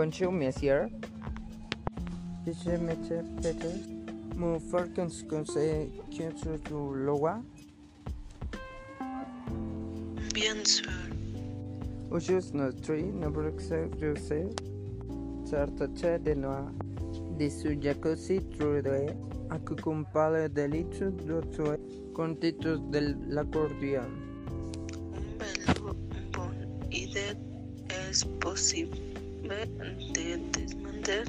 Bonjour, monsieur. Je m'appelle Peter. Mon frère conseille sur le loi. Bien sûr. Aujourd'hui, notre nombre de. Sartacha de noa. De su jacuzzi trude. A que compare delito de con títulos del acordeón. Un belo bon idea es posible de desmandar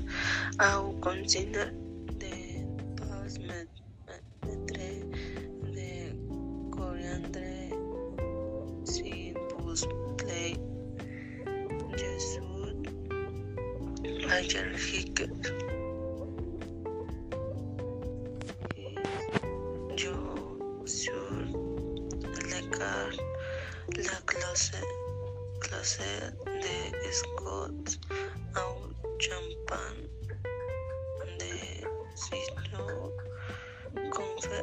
a un consider de pas metre de coriandre sin bus play ayer hicker yo sur lecar la clase clase de Scott a un champán de sitio con fe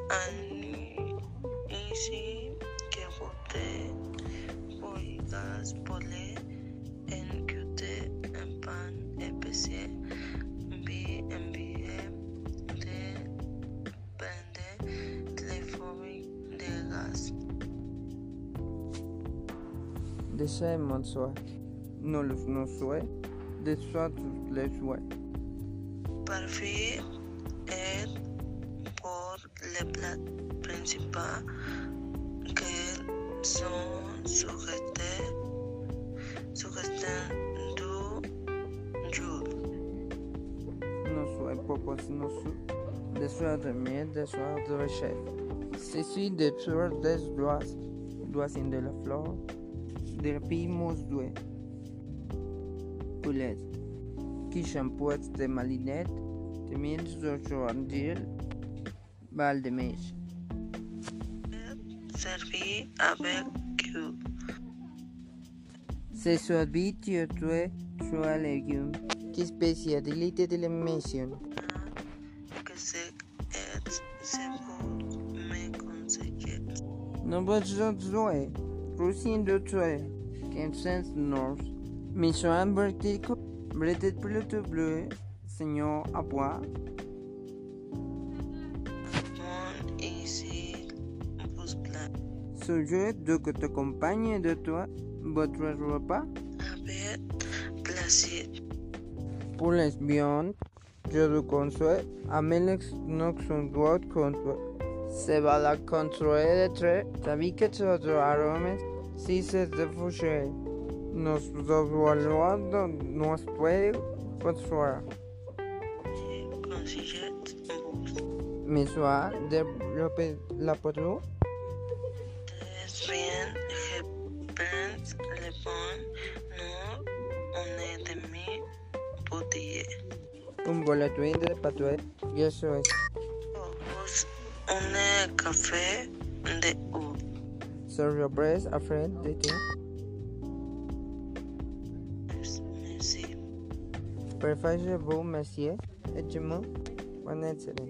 y si que bote oigas pole en QT en pan EPC B envié de prende teléfono de gas Deixai-mon soi. Nous le nous soi. Tous les joies. Parfait est pour les plats principaux qui sont sujetés, sujetés du jour. Nous soins proposés nous des soins de miel, des soins de recherche. Ceci des des doigts, doigts de la flore de del Pimos 2. Poulet. Kishan Poets de Malinette de 1810 Val de Mèche. Servi avec vous. Se servit tué trois légumes. Quelle spécialité de la maison? Ah, que c'est c'est vous me conseillez. Non, pas de. Rusi industrielle, Kansas North, Mission Vertico, Bretet Pilote Bleu, Seigneur Abois. Sujet de que t'accompagne de toi votre repas. Avec plaisir. Pour les je le conseille, Noxon contre. Se va la construire de tres. Sabí que otros aromas. Si se defouche. Nos devaluando nos puede construir. Soit développer la peau. Très bien, je pense le bon nom on est demi bouteille. Un boletín de patue. Y eso es. un café de U. Serve your breast a friend, they Merci. Préfère vous, monsieur, et je m'en excellent.